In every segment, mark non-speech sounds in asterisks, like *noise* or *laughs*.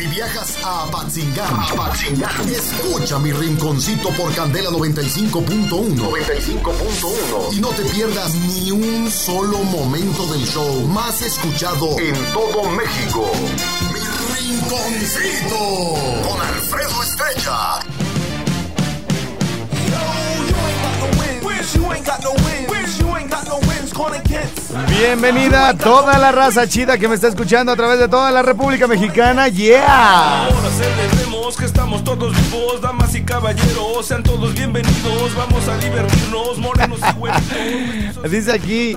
Si viajas a Apatzingán, escucha mi rinconcito por Candela 95.1. 95.1. Y no te pierdas ni un solo momento del show más escuchado en todo México. Mi rinconcito con Alfredo Estrella. Bienvenida a toda la raza chida que me está escuchando a través de toda la República Mexicana. ¡Yeah! Ahora celebremos que estamos todos vivos, damas y caballeros, sean todos bienvenidos, vamos a divertirnos, morenos y güeritos. *laughs* Dice aquí.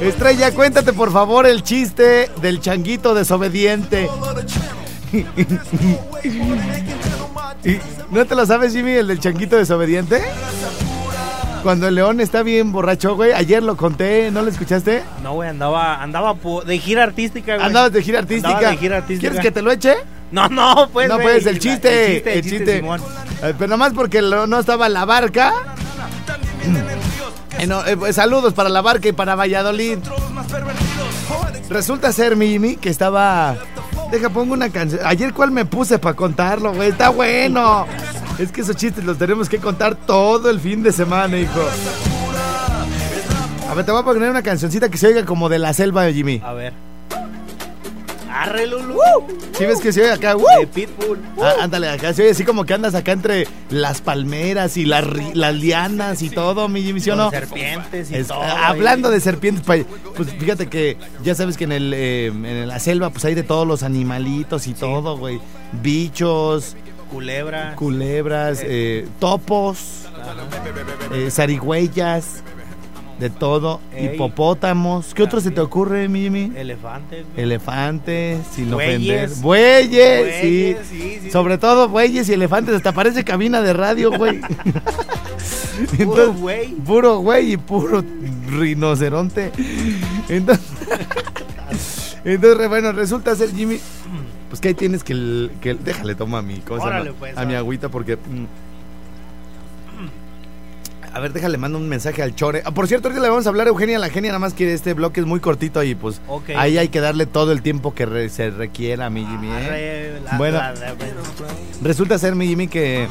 Estrella, cuéntate por favor el chiste del changuito desobediente. ¿Y *laughs* ¿No te lo sabes, Jimmy, el del changuito desobediente? Cuando el león está bien borracho, güey. Ayer lo conté, ¿no lo escuchaste? No, güey, andaba, andaba de gira artística, güey. Andabas de gira artística. Andaba de gira artística. ¿Quieres que te lo eche? No, no, pues, no, güey, pues, el chiste. El chiste, el chiste, Simón. Eh, Pero nomás porque no estaba la barca. Eh, no, eh, pues, saludos para la barca y para Valladolid. Resulta ser, mi Jimmy, que estaba. Deja, pongo una canción. Ayer, ¿cuál me puse para contarlo, güey? Está bueno. Es que esos chistes los tenemos que contar todo el fin de semana, hijo. A ver, te voy a poner una cancioncita que se oiga como de la selva, Jimmy. A ver. Arre, Lulu. ¿Sí ves que se oye acá? ¡Uh! De Pitbull. Ah, ándale, acá se oye así como que andas acá entre las palmeras y las, ri- las lianas y todo, mi Jimmy, ¿sí o no? serpientes y Es- todo. ah, hablando de serpientes, pa- pues fíjate que ya sabes que en, el, eh, en la selva pues hay de todos los animalitos y todo, güey. Bichos, Culebra. culebras, eh, topos, eh, zarigüeyas, de todo, Ey. hipopótamos. ¿Qué otro se te ocurre, Jimmy? Elefantes. güey. Elefantes, sin Bueyes. ofender. Bueyes, Bueyes, sí. sí, sí. Sobre todo bueyes y elefantes. Hasta parece cabina de radio, güey. *laughs* Puro *laughs* güey. Puro güey y puro rinoceronte. Entonces, *laughs* entonces, bueno, resulta ser Jimmy. Pues que ahí tienes que, el- que el- déjale toma mi cosa, Órale, pues, a mi agüita porque mm. a ver, déjale mando un mensaje al Chore. Ah, por cierto, ahorita le vamos a hablar a Eugenia la genia, nada más que este bloque es muy cortito y pues ahí hay que darle todo el tiempo que re- se requiera, mi Jimmy. ¿eh? La- Bueno. la- la- Resulta ser, mi Jimmy, que.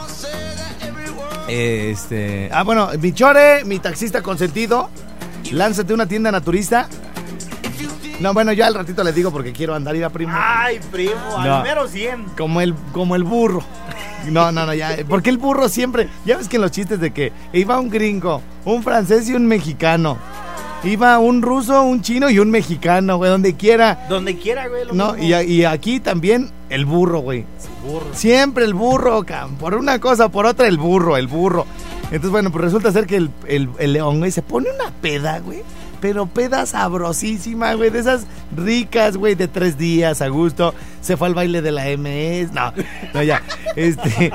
eh, Este. Ah, bueno, mi chore, mi taxista consentido. Lánzate una tienda naturista. No, bueno, ya al ratito le digo porque quiero andar ir a primo. Ay, primo, No. al mero 100. Como el, como el burro. No, no, no, ya. Porque el burro siempre. Ya ves que en los chistes de que iba un gringo, un francés y un mexicano. Iba un ruso, un chino y un mexicano, güey, donde quiera. Donde quiera, güey. lo No, mismo. y, a- y aquí también el burro, güey. Burro. Siempre el burro, cam, por una cosa por otra el burro, el burro. Entonces, bueno, pues resulta ser que el, el- el león, güey, se pone una peda, güey. Pero peda sabrosísima, güey, de esas ricas, güey, de tres días a gusto. Se fue al baile de la MS. No, no, ya. Este,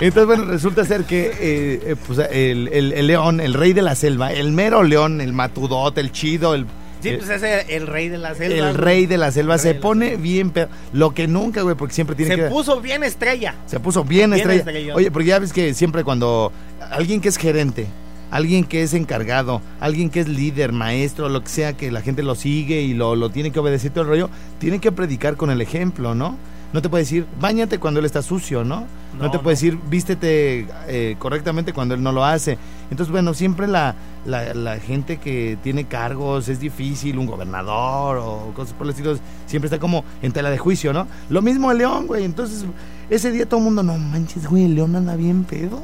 entonces, bueno, resulta ser que eh, eh, pues, el, el- el león, el rey de la selva, el mero león, el matudote, el chido, el... Sí, eh, pues ese el rey de la selva. el rey de la selva El se pone bien pedo. Lo que nunca, güey, porque siempre tiene Se que... puso bien estrella. Se puso bien, Bien estrella. Oye, porque ya ves que siempre cuando alguien que es gerente, alguien que es encargado, alguien que es líder, maestro, lo que sea, que la gente lo sigue y lo, lo tiene que obedecer todo el rollo, tiene que predicar con el ejemplo, ¿no? No te puede decir, bañate cuando él está sucio, ¿no? No, No, te no. puede decir, vístete eh, correctamente cuando él no lo hace. Entonces, bueno, siempre la, la, la gente que tiene cargos es difícil, un gobernador o cosas por el estilo, siempre está como en tela de juicio, ¿no? Lo mismo el león, güey. Entonces, ese día todo el mundo, no manches, güey, el león anda bien pedo.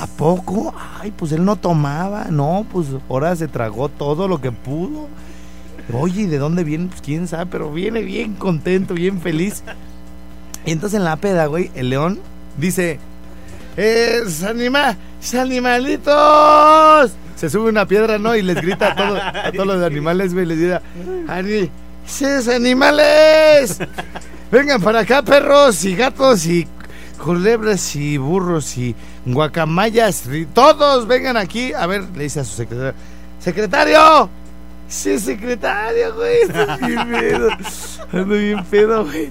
¿A poco? Ay, pues él no tomaba. No, pues ahora se tragó todo lo que pudo. Oye, ¿y de dónde viene? Pues quién sabe, pero viene bien contento, bien feliz. Y entonces en la peda, güey, el león dice: ¡Eh, anima, animalitos! Se sube una piedra, ¿no? Y les grita a, todos a todos los animales, güey, les grita: ¡Ani, ¡Ses animales! Vengan para acá, perros y gatos y culebras y burros y guacamayas. y todos vengan aquí. A ver, le dice a su secretario: ¡Secretario! Sí, secretario, güey. *laughs* Estoy bien pedo. Ando bien pedo, güey.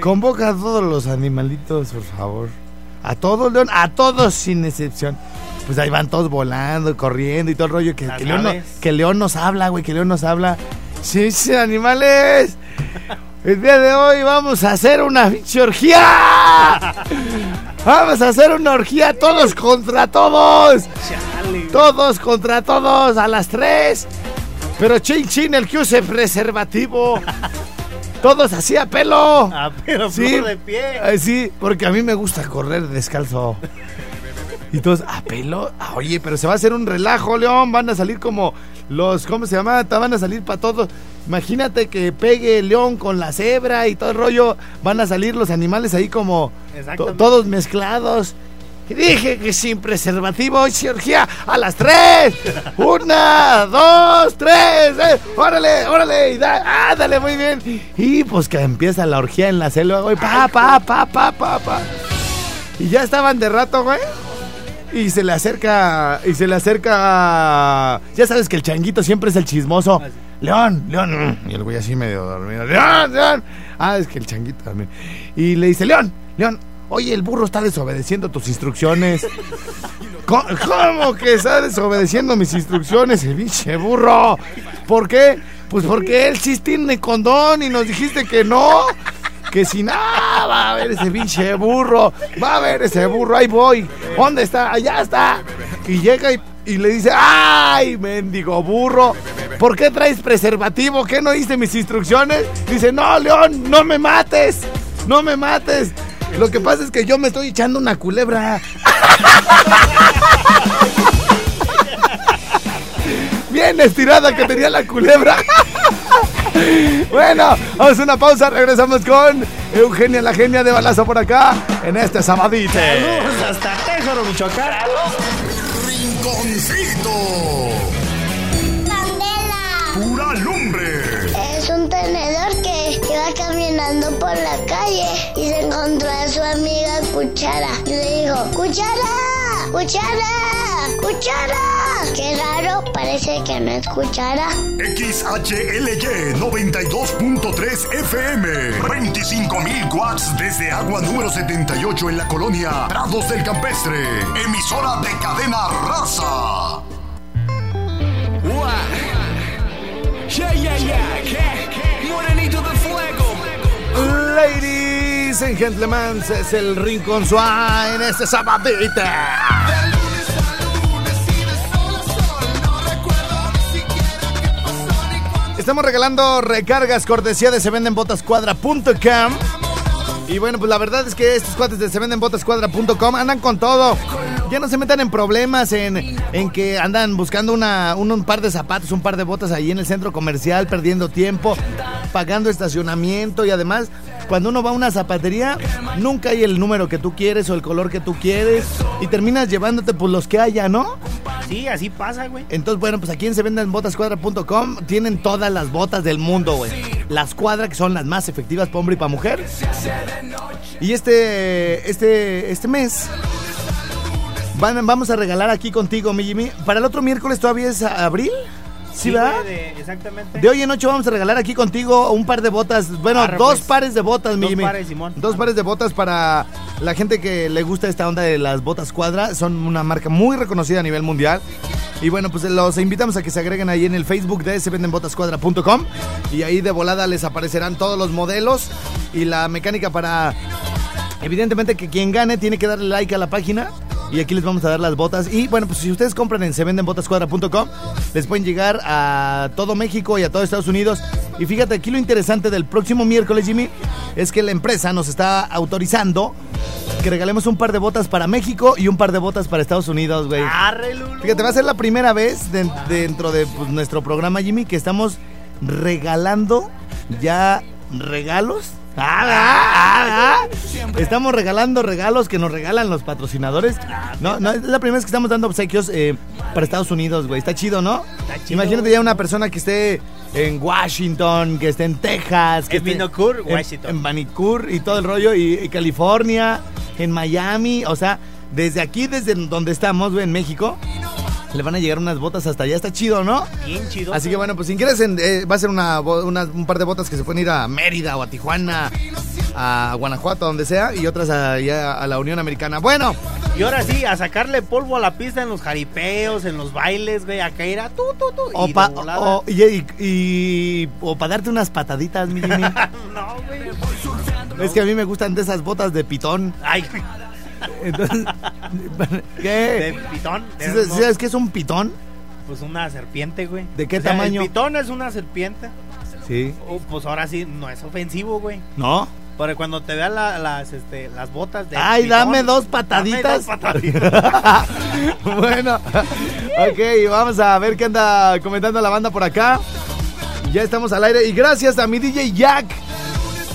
Convoca a todos los animalitos, por favor. A todos, León, a todos sin excepción. Pues ahí van todos volando, corriendo y todo el rollo. Que, que León, no- que León nos habla, güey, que León nos habla. Sí, sí, animales. El día de hoy vamos a hacer una orgía. Vamos a hacer una orgía todos contra todos. Todos contra todos a las 3. Pero chin chin el que use preservativo. Todos así a pelo. Ah, pero Sí, de pie. sí, porque a mí me gusta correr descalzo. Y todos, a pelo. Ah, oye, pero se va a hacer un relajo, León. Van a salir como los, ¿cómo se llama? Van a salir para todos. Imagínate que pegue el león con la cebra y todo el rollo. Van a salir los animales ahí como to- todos mezclados. Y dije que sin preservativo y cirugía a las tres. *laughs* Una, dos, tres. eh, órale, órale. Y da, ándale, muy bien. Y pues que empieza la orgía en la selva, güey. Pa, pa, pa, pa, pa, pa. Y ya estaban de rato, güey. Y se le acerca. Y se le acerca. Ya sabes que el changuito siempre es el chismoso. León, León. mm, Y el güey así medio dormido. León, León. Ah, es que el changuito también. Y le dice, León, León. Oye, el burro está desobedeciendo tus instrucciones. *laughs* ¿Cómo, cómo que está desobedeciendo mis instrucciones, el pinche burro? ¿Por qué? Pues porque él sí tiene condón y nos dijiste que no. Que si nada, va a ver ese pinche burro. Va a ver ese burro, ahí voy. ¿Dónde está? Allá está. Y llega y, y le dice, ¡ay, mendigo burro! ¿Por qué traes preservativo? ¿Qué no oíste mis instrucciones? Dice, no, León, no me mates. No me mates. Lo que pasa es que yo me estoy echando una culebra. *laughs* Bien estirada que tenía la culebra. *laughs* Bueno, vamos a una pausa, regresamos con Eugenia la genia de balazo por acá en este sabadite. Saludos hasta Tejoro, Michoacán. Rinconcito. Candela. Pura lumbre. Es un tenedor que iba caminando por la calle y se encontró a su amiga Cuchara. Y le dijo, Cuchara, Cuchara, Cuchara. Qué raro, parece que no es Cuchara. XHLY 92.3 FM. 25.000 watts desde agua número 78 en la colonia Prados del Campestre. Emisora de cadena raza. Yeah, yeah, yeah, ¿qué? Morenito de fuego. Ladies and gentlemen, es el Rincón Suá en este. Estamos regalando recargas cortesía de sevendenbotascuadra.com. Y bueno, pues la verdad es que estos cuates de sevendenbotascuadra.com andan con todo. Ya no se metan en problemas en, en que andan buscando una, un, un par de zapatos, un par de botas ahí en el centro comercial, perdiendo tiempo, pagando estacionamiento y además, cuando uno va a una zapatería, nunca hay el número que tú quieres o el color que tú quieres y terminas llevándote pues los que haya, ¿no? Sí, así pasa, güey. Entonces, bueno, pues aquí en sevendenbotascuadra.com tienen todas las botas del mundo, güey. Las cuadras que son las más efectivas para hombre y para mujer. Y este, este, este mes van- vamos a regalar aquí contigo, mi Jimmy. Para el otro miércoles todavía es abril. ¿Sí, güey, de- exactamente. De hoy en ocho vamos a regalar aquí contigo un par de botas, bueno, Arre, dos pues. pares de botas, mi Dos Jimmy. pares, Simón. Dos pares de botas para la gente que le gusta esta onda de las botas cuadra. Son una marca muy reconocida a nivel mundial. Y bueno, pues los invitamos a que se agreguen ahí en el Facebook de sevendenbotascuadra.com y ahí de volada les aparecerán todos los modelos y la mecánica para... Evidentemente que quien gane tiene que darle like a la página y aquí les vamos a dar las botas. Y bueno, pues si ustedes compran en sevendenbotascuadra.com, les pueden llegar a todo México y a todo Estados Unidos. Y fíjate, aquí lo interesante del próximo miércoles, Jimmy, es que la empresa nos está autorizando que regalemos un par de botas para México y un par de botas para Estados Unidos, güey. Fíjate, va a ser la primera vez de- dentro de pues, nuestro programa, Jimmy, que estamos regalando ya regalos. Ah, ah, ah. Estamos regalando regalos que nos regalan los patrocinadores. No, no, es la primera vez que estamos dando obsequios eh, para Estados Unidos, güey. Está chido, ¿no? Está chido, Imagínate ya una persona que esté en Washington, que esté en Texas, que En esté Vancouver, en- Washington. En, Vancouver y todo el rollo, y, y California, en Miami, o sea, desde aquí, desde donde estamos, güey, en México, Le van a llegar unas botas hasta allá, está chido, ¿no? Bien chido. Así que bueno, pues si quieres, en- eh, va a ser una, un par de botas que se pueden ir a Mérida o a Tijuana, a Guanajuato, donde sea, y otras allá a la Unión Americana. Bueno, Y ahora sí, a sacarle polvo a la pista en los jaripeos, en los bailes, güey, a caer a tú, tú, tú. o y para de volada. darte unas pataditas, mi Jimmy. *laughs* No, güey. es que a mí me gustan de esas botas de pitón. Ay, Entonces, de ¿qué? pitón. ¿Sí de- sí ¿Sabes qué es un pitón? Pues una serpiente, güey. ¿De qué O sea, tamaño? El pitón es una serpiente. Sí. Oh, pues ahora sí, no es ofensivo, güey. ¿No? Porque cuando te vean la- las, este, las botas de. Ay, pitón, dame dos dame pataditas. dos *laughs* pataditas. bueno, ok, vamos a ver qué anda comentando la banda por acá. Ya estamos al aire y gracias a mi DJ Jack.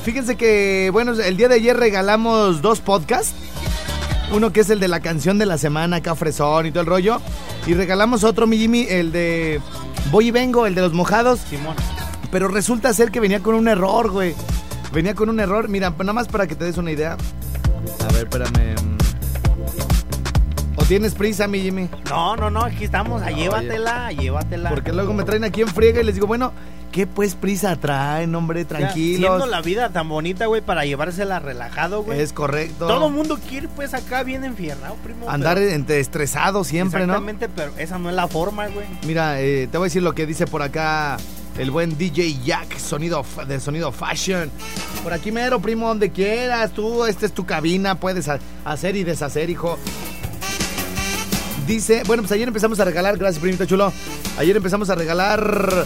Fíjense que, bueno, el día de ayer regalamos dos podcasts. Uno que es el de la canción de la semana, acá fresón y todo el rollo. Y regalamos otro, mi Jimmy, el de Voy y Vengo, el de los mojados. Simón. Pero resulta ser que venía con un error, güey. Venía con un error. Mira, nada más para que te des una idea. A ver, espérame. ¿O tienes prisa, mi Jimmy? No, no, no, aquí estamos. Ah, llévatela, llévatela. Porque luego me traen aquí en friega y les digo, bueno, ¿qué pues prisa traen, hombre? Ya, Tranquilos. Siendo la vida tan bonita, güey, para llevársela relajado, güey. Es correcto. Todo mundo quiere, pues, acá bien enfierrado, primo. Andar pero- entre estresado siempre, ¿no? Exactamente, pero esa no es la forma, güey. Mira, eh, te voy a decir lo que dice por acá el buen DJ Jack, sonido de sonido fashion. Por aquí mero, primo, donde quieras. Tú, esta es tu cabina, puedes ha- hacer y deshacer, hijo. Dice, bueno, pues ayer empezamos a regalar, gracias, primito chulo. Ayer empezamos a regalar,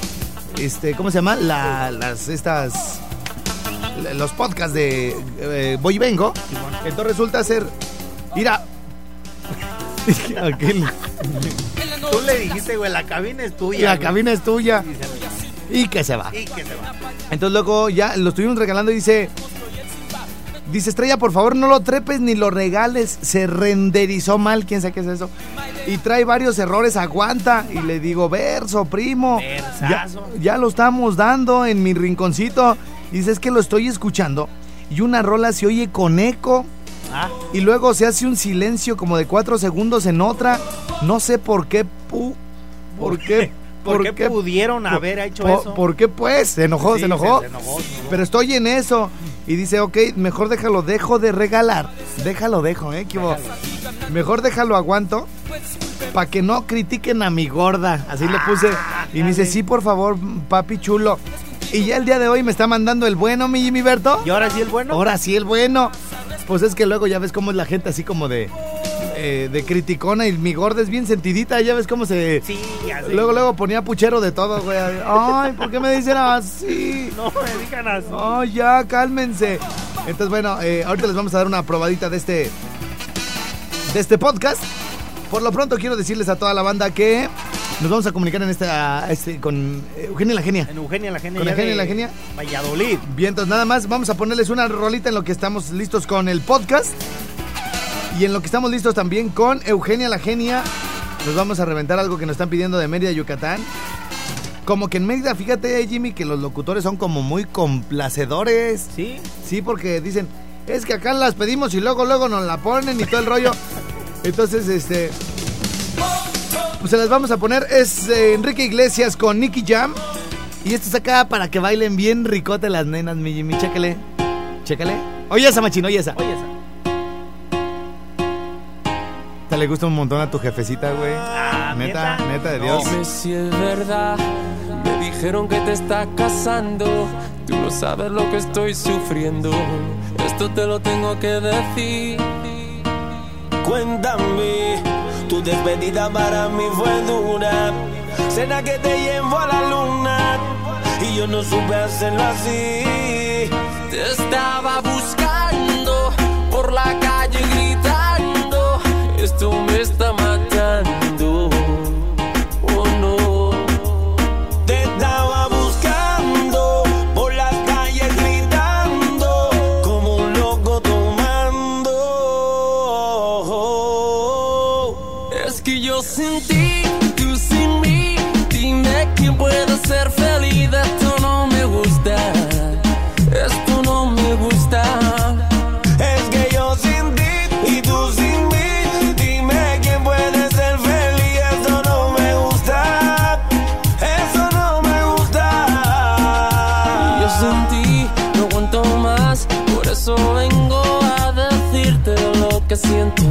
este, ¿cómo se llama? La- las, estas, los podcasts de eh, Voy y Vengo. Entonces resulta ser, mira, *laughs* aquel, Tú le dijiste, güey, la cabina es tuya. la güey. cabina es tuya Y se- y que se va. Y que se va. Entonces luego ya lo estuvimos regalando y dice, dice Estrella, por favor no lo trepes ni lo regales, se renderizó mal, quién sabe qué es eso. Y trae varios errores, aguanta. Y le digo, verso, primo. Ya, ya lo estamos dando en mi rinconcito. Dice, es que lo estoy escuchando. Y una rola se oye con eco. Ah, Y luego se hace un silencio como de cuatro segundos en otra. No sé por qué. pu- ¿Por qué? ¿Por, qué, pudieron haber hecho por- eso? ¿Por qué pues? Se enojó, Sí, se enojó. se enojó, se enojó. Pero estoy en eso. Y dice, ok, mejor déjalo, dejo de regalar. Déjalo, dejo, ¿eh? ¿Qué hubo? Mejor déjalo, aguanto. Para que no critiquen a mi gorda. Así le puse. Y me dice, sí, por favor, papi chulo. Y ya el día de hoy me está mandando el bueno, mi Jimmy Berto. ¿Y ahora sí el bueno? Ahora sí, el bueno. Pues es que luego ya ves cómo es la gente así como de, eh, de criticona y mi gorda es bien sentidita. Ya ves cómo se... Sí, ya sé. Luego, luego ponía puchero de todo, güey. Ay, ¿por qué me dicen así? *laughs* No me digan así. Oh, ya, cálmense. Entonces, bueno, eh, ahorita les vamos a dar una probadita de este, de este podcast. Por lo pronto quiero decirles a toda la banda que nos vamos a comunicar en esta, este, con Eugenia la Genia. En Eugenia la Genia. ¿Con Eugenia la Genia? Valladolid. Bien, entonces nada más vamos a ponerles una rolita en lo que estamos listos con el podcast. Y en lo que estamos listos también con Eugenia la Genia. Nos vamos a reventar algo que nos están pidiendo de Mérida, Yucatán. Como que en Mérida, fíjate, Jimmy, que los locutores son como muy complacedores. ¿Sí? Sí, porque dicen, es que acá las pedimos y luego, luego nos la ponen y todo el rollo. Entonces, este. Pues se las vamos a poner. Es eh, Enrique Iglesias con Nicky Jam. Y esto es acá para que bailen bien ricote las nenas, mi Jimmy. Chécale. Chécale. Oye esa, machín, oye esa. Oye, esa. Te le gusta un montón a tu jefecita, güey. Ah, neta, ¿neta? neta de No. Dios. Dime si es verdad. Me dijeron que te está casando. Tú no sabes lo que estoy sufriendo. Esto te lo tengo que decir. Cuéntame, tu despedida para mí fue dura. Será que te llevo a la luna y yo no supe hacerlo así. Te estaba buscando por la calle. Esto me está matando. Oh no. Te estaba buscando por las calles gritando como un loco tomando. Es que yo sin ti, tú sin mí. Dime quién puede ser feliz. Esto no me gusta. Siento.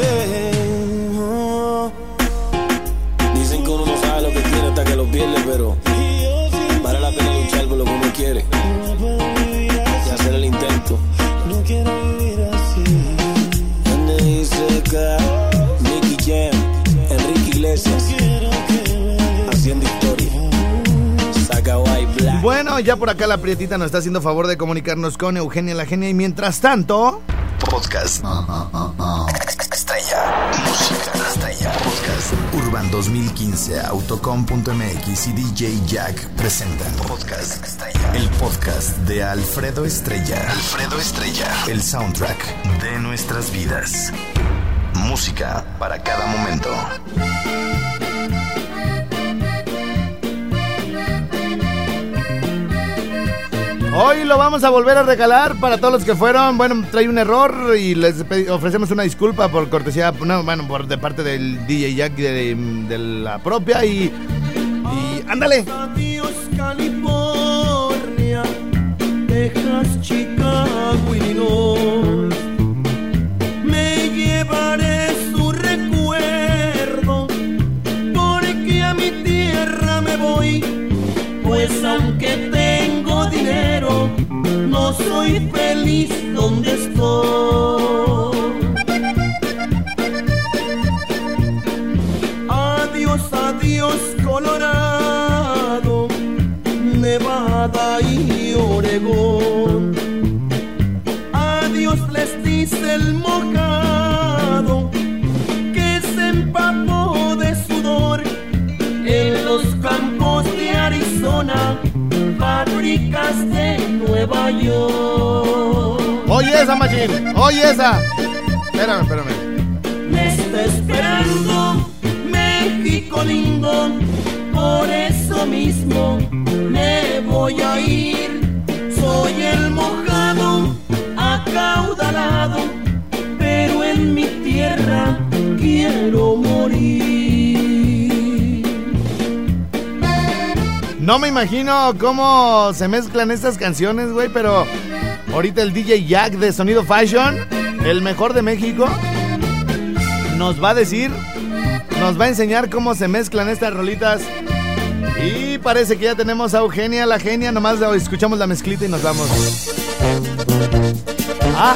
Ya por acá la prietita nos está haciendo favor de comunicarnos con Eugenia la Genia y mientras tanto... Podcast. Estrella. Música estrella. Podcast. Urban 2015, Autocom.mx y DJ Jack presentan Podcast Estrella. El podcast de Alfredo Estrella. Alfredo Estrella. El soundtrack de nuestras vidas. Música para cada momento. Hoy lo vamos a volver a regalar para todos los que fueron. Bueno, trae un error y les ofrecemos una disculpa por cortesía, no, bueno, por de parte del DJ Jack de, de la propia y, y ándale. Adiós California, Texas, Chicago, Illinois. Me llevaré su recuerdo, porque a mi tierra me voy. Pues aunque soy feliz donde estoy. Adiós, adiós, Colorado, Nevada y Oregón. Adiós, les dice el mojado de Nueva York. Oye esa, machín. Oye esa. Espérame, espérame. Me está esperando México lindo, por eso mismo me voy a ir. Soy el mojado, acaudalado, pero en mi No me imagino cómo se mezclan estas canciones, güey, pero ahorita el DJ Jack de Sonido Fashion, el mejor de México, nos va a decir, nos va a enseñar cómo se mezclan estas rolitas. Y parece que ya tenemos a Eugenia, la genia, nomás escuchamos la mezclita y nos vamos. Ah.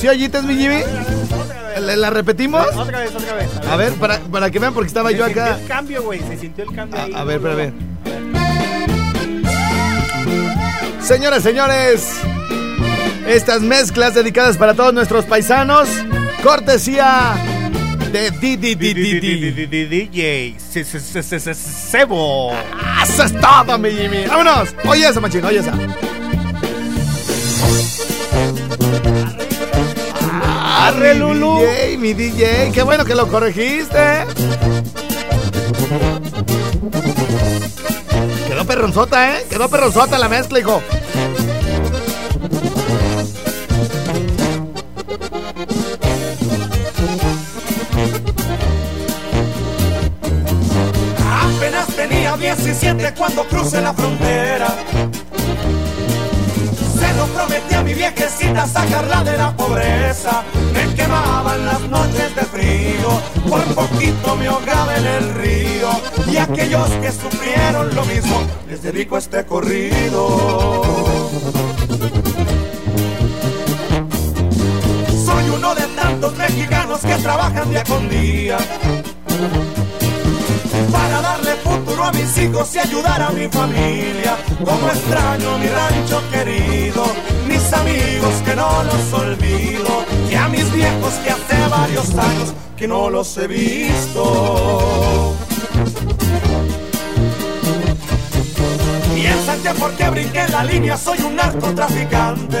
¿Sí mi Jimmy? ¿La, la repetimos? Otra vez, otra vez. A ver, para, para que vean, porque estaba Se yo sintió acá. el cambio, güey. Se sintió el cambio ahí. A, a ver, luego, a ver. Señoras, señores, estas mezclas dedicadas para todos nuestros paisanos, cortesía de DJ Se- se- se- se- se- Sebo. Eso es todo, mi Jimmy. ¡Vámonos! Oye esa, machín, oye esa. Arre, mi Lulu. DJ, mi DJ, qué bueno que lo corregiste. Quedó perronzota, ¿eh? Quedó perronzota la mezcla, hijo. Apenas tenía 17 cuando crucé la frontera. Se lo prometí a mi viejecita sacarla de la pobreza. Me quemaban las noches de frío, por poquito me ahogaba en el río. Y aquellos que sufrieron lo mismo, les dedico este corrido. Soy uno de tantos mexicanos que trabajan día con día a mis hijos y ayudar a mi familia. Como extraño mi rancho querido, mis amigos que no los olvido, y a mis viejos que hace varios años que no los he visto. Piensan que porque brinqué la línea soy un narcotraficante.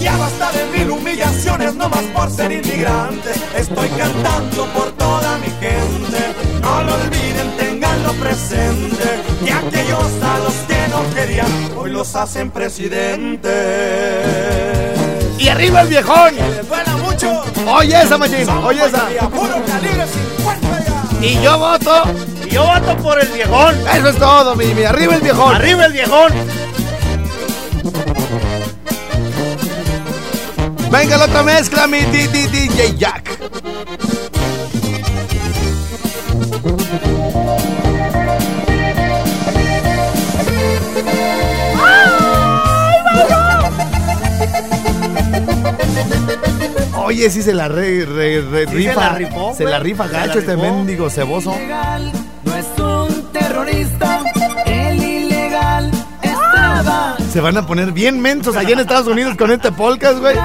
Ya basta de mil humillaciones, no más por ser inmigrante. Estoy cantando por toda mi gente. No lo olviden, tenganlo presente. Y aquellos a los que no querían, hoy los hacen presidentes. Y arriba el viejón. Les duela mucho. Oye esa, machín. Oye esa. Y a puro calibre 50 ya. Y yo voto. Y yo voto por el viejón. Eso es todo, mi, mi. Arriba el viejón. Arriba el viejón. Venga la otra mezcla, mi DJ Jack. Oye, sí se la re, re- re- ¿Sí se rifa. la rifó, Se la rifa ¿Se gacho este mendigo ceboso. no es un terrorista. Se van a poner bien mensos allá en Estados Unidos con este podcast, güey.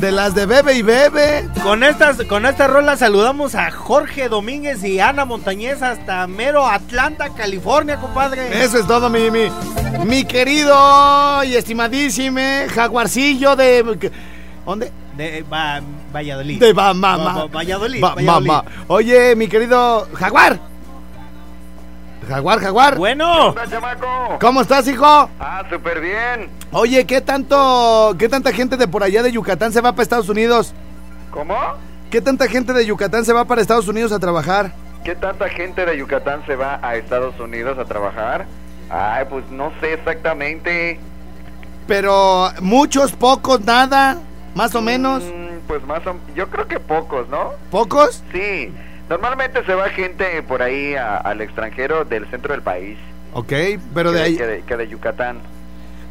De las de bebe y bebe. Con estas, con esta rola saludamos a Jorge Domínguez y Ana Montañez hasta mero Atlanta, California, compadre. Eso es todo, mi, mi, mi querido y estimadísimo jaguarcillo de... ¿Dónde? De Va- Valladolid. De va, ma, Va- ma. va- Valladolid. Va- Valladolid. ma, ma. Oye, mi querido jaguar. Jaguar, jaguar. Bueno, chamaco? ¿Cómo estás, hijo? Ah, súper bien. Oye, ¿qué tanto, qué tanta gente de por allá de Yucatán se va para Estados Unidos? ¿Cómo? ¿Qué tanta gente de Yucatán se va para Estados Unidos a trabajar? ¿Qué tanta gente de Yucatán se va a Estados Unidos a trabajar? Ay, pues no sé exactamente. Pero muchos, pocos, nada, más o menos. Mm, pues más o yo creo que pocos, ¿no? ¿Pocos? Sí. Normalmente se va gente por ahí a- al extranjero del centro del país. Ok, pero de ahí... Que de, que de Yucatán.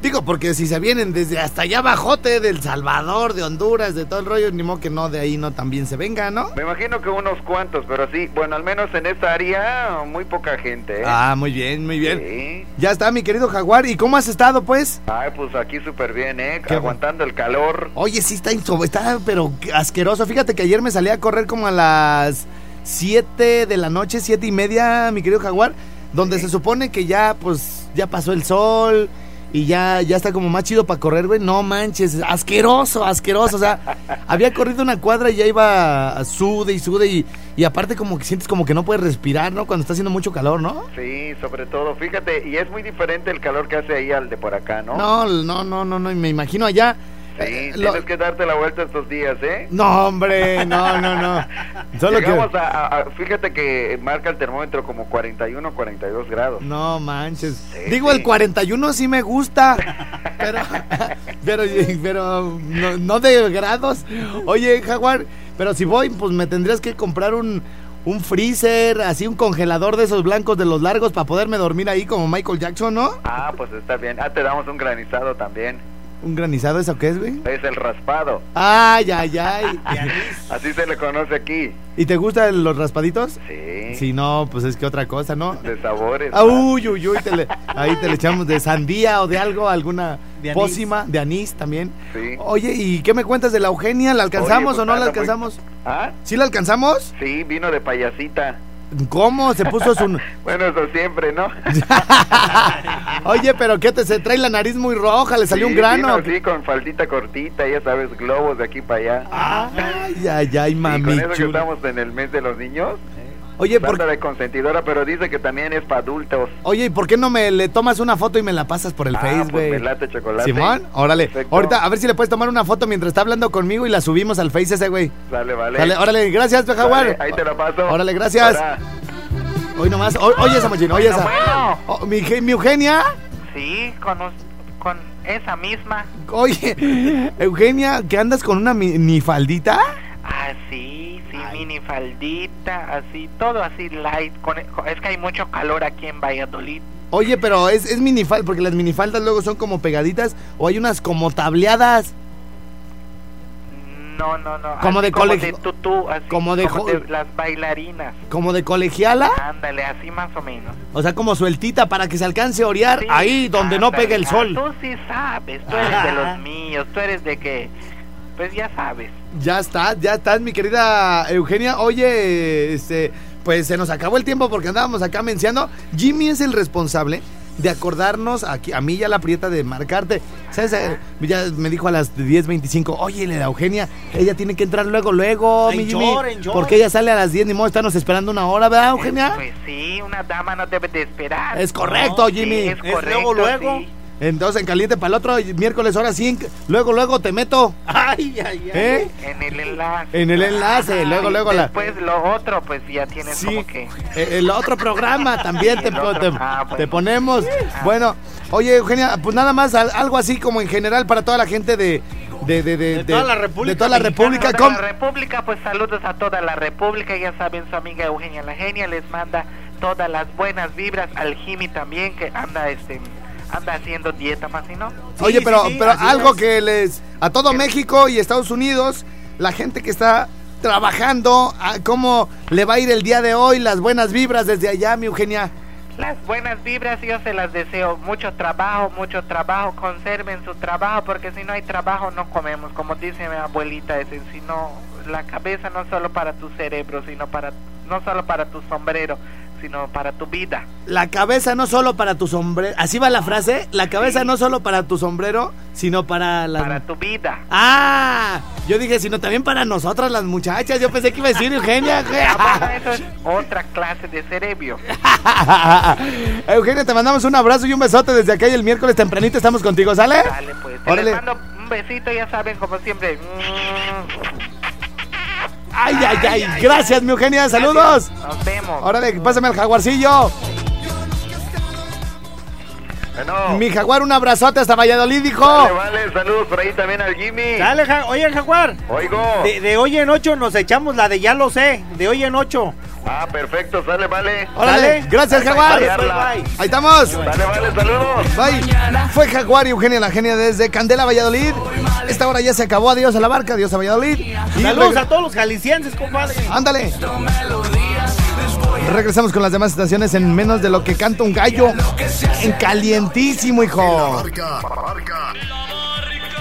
Digo, porque si se vienen desde hasta allá abajote, del Salvador, de Honduras, de todo el rollo, ni modo que no, de ahí no también se venga, ¿no? Me imagino que unos cuantos, pero sí, bueno, al menos en esta área muy poca gente, ¿eh? Ah, muy bien, muy bien. Sí. Ya está, mi querido Jaguar. ¿Y cómo has estado, pues? Ay, pues aquí súper bien, ¿eh? Qué Aguantando el calor. Oye, sí está, está pero asqueroso. Fíjate que ayer me salí a correr como a las 7 de la noche, siete y media, mi querido Jaguar, donde se supone que ya, pues, ya pasó el sol y ya, ya está como más chido para correr, güey. No manches, asqueroso, asqueroso. O sea, *laughs* había corrido una cuadra y ya iba a sude y sude y, y aparte como que sientes como que no puedes respirar, ¿no? Cuando está haciendo mucho calor, ¿no? Sí, sobre todo, fíjate, y es muy diferente el calor que hace ahí al de por acá, ¿no? No, no, no, no, no, y me imagino allá. Sí, eh, lo- tienes que darte la vuelta estos días, ¿eh? No, hombre, no, no, no. *laughs* Solo. Llegamos a- fíjate que marca el termómetro como 41, 42 grados. No manches. Sí, Digo, sí. el 41 sí me gusta, *laughs* pero, *laughs* pero, pero no, no de grados. Oye, Jaguar, pero si voy, pues me tendrías que comprar un, un freezer, así un congelador de esos blancos de los largos para poderme dormir ahí como Michael Jackson, ¿no? Ah, pues está bien. Ah, te damos un granizado también. ¿Un granizado eso qué es, güey? Es el raspado. Ay, ay, ay. *laughs* Así se le conoce aquí. ¿Y te gustan los raspaditos? Sí. Si no, pues es que otra cosa, ¿no? De sabores. Ah, uy, uy, uy, te le- ahí te le echamos de sandía o de algo, alguna De pócima, de anís también. Sí. Oye, ¿y qué me cuentas de la Eugenia? ¿La alcanzamos Oye, pues o no la muy- alcanzamos? ¿Ah? ¿Sí la alcanzamos? Sí, vino de payasita. ¿Cómo? Se puso su... *laughs* Bueno, eso siempre, ¿no? *laughs* Oye, pero ¿qué te se trae la nariz muy roja? ¿Le salió Sí, un grano? así con faldita cortita, ya sabes, globos de aquí para allá. Ay, ay, ay, y mami con eso que estamos en el mes de los niños. Oye, ¿por, de consentidora, pero dice que también es para adultos. oye, ¿y por qué no me le tomas una foto y me la pasas por el Ah, Face, pues me late chocolate. Simón, órale. Perfecto. Ahorita, a ver si le puedes tomar una foto mientras está hablando conmigo y la subimos al Face ese, güey. Sale, vale. Dale, órale, gracias, Jaguar. Ahí te la paso. Órale, gracias. Hoy nomás, o- oye esa mochila, oye esa. Bueno. Oh, mi, mi Eugenia, Sí, con, con esa misma. oye, *laughs* Eugenia, ¿que andas con una minifaldita? Ah, sí, sí, mini faldita, así, todo así light. Con, con- es que hay mucho calor aquí en Valladolid. Oye, pero es, es minifalda, porque las minifaldas luego son como pegaditas o hay unas como tableadas. No, no, no. Como así de como colegio- de tutú, así, como de las bailarinas. Como de colegiala, Ándale, así más o menos. o sea, como sueltita para que se alcance a orear Sí, ahí donde no pegue el Ah, sol. tú sí sabes, tú eres de los *laughs* míos, tú eres de que, pues ya sabes. Ya está, ya estás, mi querida Eugenia. Oye, este, pues se nos acabó el tiempo porque andábamos acá menciando. Jimmy es el responsable de acordarnos aquí, a mí ya la prieta de marcarte. ¿Sabes? Eh, Ya me dijo a las 10.25, oye, la Eugenia, ella tiene que entrar luego, luego, En mi Jimmy. en. Porque ella sale a las 10, ni modo, estarnos esperando una hora, ¿verdad, Eugenia? Pues sí, una dama no debe de esperar. Es correcto, Jimmy. es Es correcto, luego, luego. sí. Entonces, en caliente para el otro miércoles, ahora sí, luego, luego te meto. Ay, ay, ay. ¿Eh? En el enlace. En el enlace, luego, luego la... Después lo otro, pues ya tienes Sí, como que... eh, el otro programa también te, otro, te- ah, bueno. te ponemos. Bueno, oye, Eugenia, pues nada más al- algo así como en general para toda la gente de... De, de, de, De toda la República de toda la. República. Toda ¿cómo? la República, pues saludos a toda la República. Ya saben, su amiga Eugenia La Genia les manda todas las buenas vibras al Jimmy también, que anda este anda haciendo dieta más y no. Oye, Sí, pero, sí, sí, pero así algo es. que les... A todo México y Estados Unidos, la gente que está trabajando, ah, ¿cómo le va a ir el día de hoy? Las buenas vibras desde allá, mi Eugenia. Las buenas vibras yo se las deseo. Mucho trabajo, mucho trabajo. Conserven su trabajo porque si no hay trabajo no comemos. Como dice mi abuelita, es, si no, la cabeza no solo para tu cerebro, sino para, no solo para tu sombrero, sino para tu vida. La cabeza no solo para tu sombrero. Así va la frase. La cabeza Sí. no solo para tu sombrero, sino para la. Para tu vida. Ah, yo dije, sino también para nosotras las muchachas. Yo pensé que iba a decir Eugenia. *laughs* Ah, eso es otra clase de cerebro. *laughs* Eugenia, te mandamos un abrazo y un besote desde acá y el miércoles tempranito estamos contigo, ¿sale? Dale, pues. Te. Les mando un besito, ya saben, como siempre. Ay, ay, ay. Gracias, mi Eugenia. Saludos. Nos vemos. Órale, pásame al jaguarcillo. Bueno, Mi jaguar, un abrazote hasta Valladolid, dijo. vale, vale, saludos por ahí también al Jimmy. Dale, Ja- oye, Jaguar. Oigo. De, de hoy en ocho nos echamos la de ya lo sé. De hoy en ocho. Ah, perfecto, sale, vale. Órale, Dale. gracias, jaguar. bye, Bye, bye. bye. Ahí estamos. Dale, vale, saludos. Bye. Fue Jaguar y Eugenia la genia desde Candela, Valladolid. Esta hora ya se acabó. Adiós a la barca, adiós a Valladolid. Y Saludos a todos los jaliscienses, compadre. Ándale. Regresamos con las demás estaciones en menos de lo que canta un gallo. En calientísimo, hijo. Barca, barca.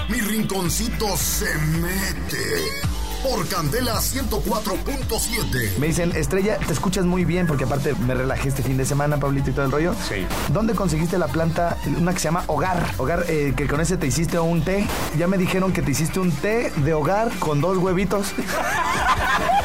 Mi rinconcito se mete por Candela 104.7. Me dicen, Estrella, te escuchas muy bien porque aparte me relajé este fin de semana, Pablito, y todo el rollo. Sí. ¿Dónde conseguiste la planta, una que se llama Hogar? Hogar, eh, que con ese te hiciste un té. Ya me dijeron que te hiciste un té de hogar con dos huevitos. *laughs*